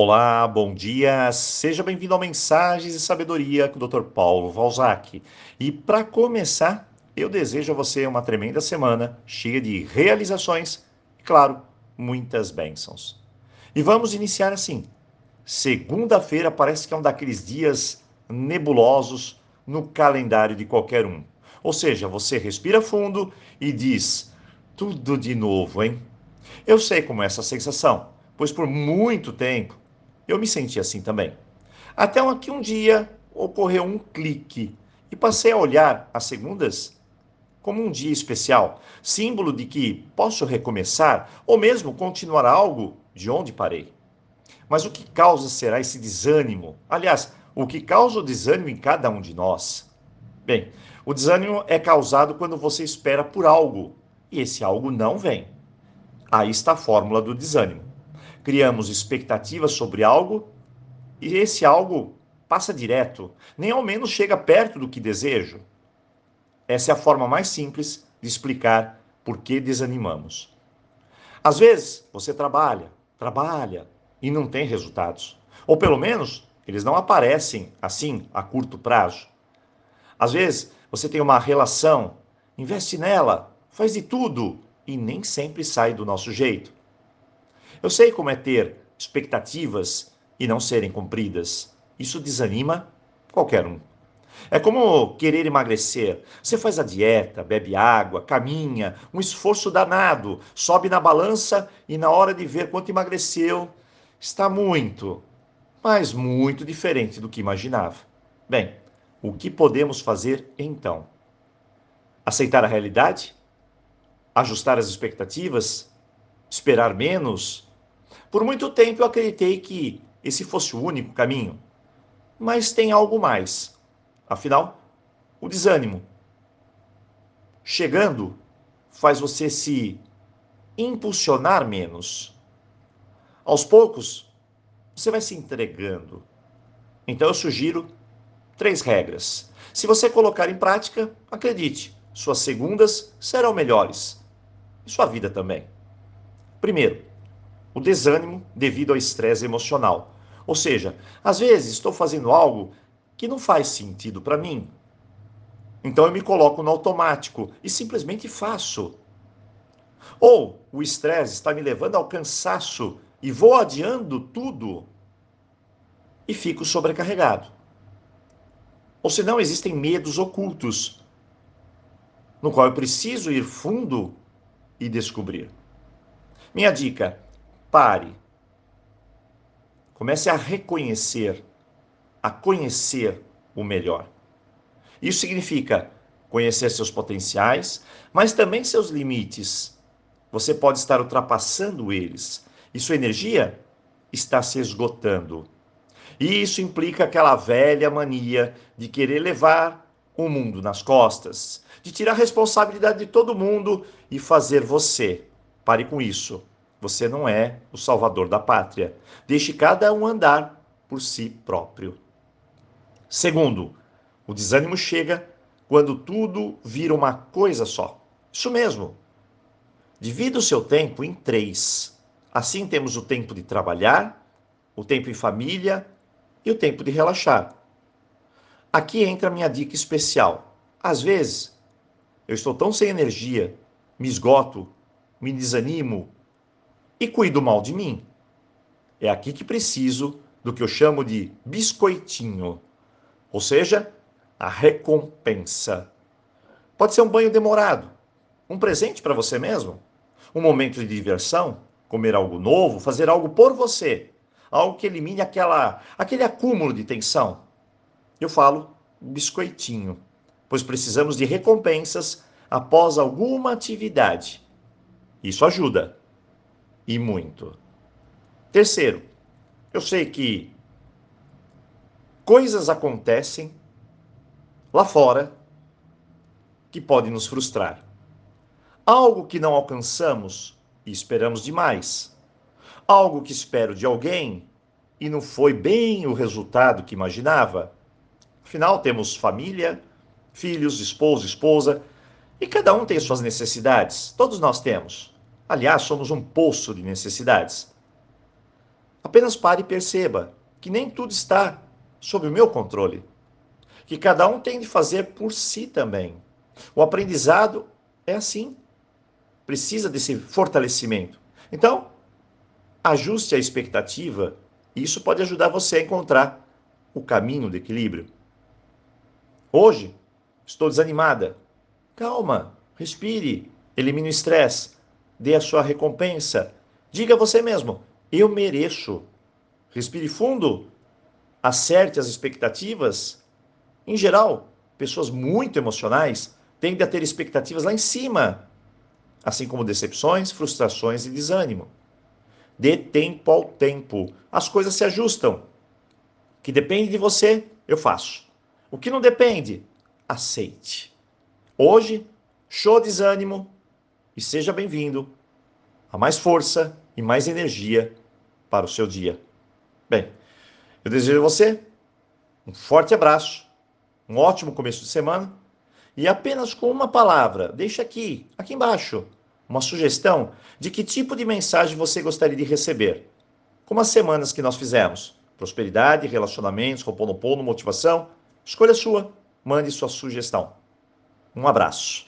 Olá, bom dia. Seja bem-vindo ao Mensagens e Sabedoria com o Dr. Paulo Valzac. E para começar, eu desejo a você uma tremenda semana, cheia de realizações e, claro, muitas bênçãos. E vamos iniciar assim. Segunda-feira parece que é um daqueles dias nebulosos no calendário de qualquer um. Ou seja, você respira fundo e diz: tudo de novo, hein? Eu sei como é essa sensação, pois por muito tempo eu me senti assim também. Até que um dia ocorreu um clique e passei a olhar as segundas como um dia especial, símbolo de que posso recomeçar ou mesmo continuar algo de onde parei. Mas o que causa será esse desânimo? Aliás, o que causa o desânimo em cada um de nós? Bem, o desânimo é causado quando você espera por algo e esse algo não vem. Aí está a fórmula do desânimo criamos expectativas sobre algo e esse algo passa direto, nem ao menos chega perto do que desejo. Essa é a forma mais simples de explicar por que desanimamos. Às vezes, você trabalha, trabalha e não tem resultados. Ou pelo menos, eles não aparecem assim a curto prazo. Às vezes, você tem uma relação, investe nela, faz de tudo e nem sempre sai do nosso jeito. Eu sei como é ter expectativas e não serem cumpridas. Isso desanima qualquer um. É como querer emagrecer. Você faz a dieta, bebe água, caminha, um esforço danado, sobe na balança e na hora de ver quanto emagreceu, está muito, mas muito diferente do que imaginava. Bem, o que podemos fazer então? Aceitar a realidade? Ajustar as expectativas? Esperar menos? Por muito tempo eu acreditei que esse fosse o único caminho. Mas tem algo mais. Afinal, o desânimo. Chegando, faz você se impulsionar menos. Aos poucos, você vai se entregando. Então eu sugiro três regras. Se você colocar em prática, acredite, suas segundas serão melhores. E sua vida também. Primeiro, o desânimo devido ao estresse emocional. Ou seja, às vezes estou fazendo algo que não faz sentido para mim. Então eu me coloco no automático e simplesmente faço. Ou o estresse está me levando ao cansaço e vou adiando tudo e fico sobrecarregado. Ou se não existem medos ocultos, no qual eu preciso ir fundo e descobrir. Minha dica: Pare. Comece a reconhecer, a conhecer o melhor. Isso significa conhecer seus potenciais, mas também seus limites. Você pode estar ultrapassando eles e sua energia está se esgotando. E isso implica aquela velha mania de querer levar o mundo nas costas, de tirar a responsabilidade de todo mundo e fazer você. Pare com isso. Você não é o salvador da pátria. Deixe cada um andar por si próprio. Segundo, o desânimo chega quando tudo vira uma coisa só. Isso mesmo. Divida o seu tempo em três. Assim temos o tempo de trabalhar, o tempo em família e o tempo de relaxar. Aqui entra a minha dica especial. Às vezes, eu estou tão sem energia, me esgoto, me desanimo, e cuido mal de mim. É aqui que preciso do que eu chamo de biscoitinho, ou seja, a recompensa. Pode ser um banho demorado, um presente para você mesmo, um momento de diversão, comer algo novo, fazer algo por você, algo que elimine aquela, aquele acúmulo de tensão. Eu falo biscoitinho, pois precisamos de recompensas após alguma atividade. Isso ajuda e muito. Terceiro, eu sei que coisas acontecem lá fora que podem nos frustrar. Algo que não alcançamos e esperamos demais. Algo que espero de alguém e não foi bem o resultado que imaginava. Afinal, temos família, filhos, esposo, esposa, e cada um tem suas necessidades. Todos nós temos. Aliás, somos um poço de necessidades. Apenas pare e perceba que nem tudo está sob o meu controle. Que cada um tem de fazer por si também. O aprendizado é assim. Precisa desse fortalecimento. Então, ajuste a expectativa e isso pode ajudar você a encontrar o caminho do equilíbrio. Hoje, estou desanimada. Calma, respire, elimine o estresse, dê a sua recompensa. Diga a você mesmo: eu mereço. Respire fundo, acerte as expectativas. Em geral, pessoas muito emocionais tendem a ter expectativas lá em cima, assim como decepções, frustrações e desânimo. Dê tempo ao tempo. As coisas se ajustam. O que depende de você, eu faço. O que não depende, aceite. Hoje, show desânimo e seja bem-vindo a mais força e mais energia para o seu dia. Bem, eu desejo a você um forte abraço, um ótimo começo de semana e apenas com uma palavra, deixa aqui, aqui embaixo, uma sugestão de que tipo de mensagem você gostaria de receber. Como as semanas que nós fizemos. Prosperidade, relacionamentos, Roponopono, motivação. Escolha sua. Mande sua sugestão. Um abraço.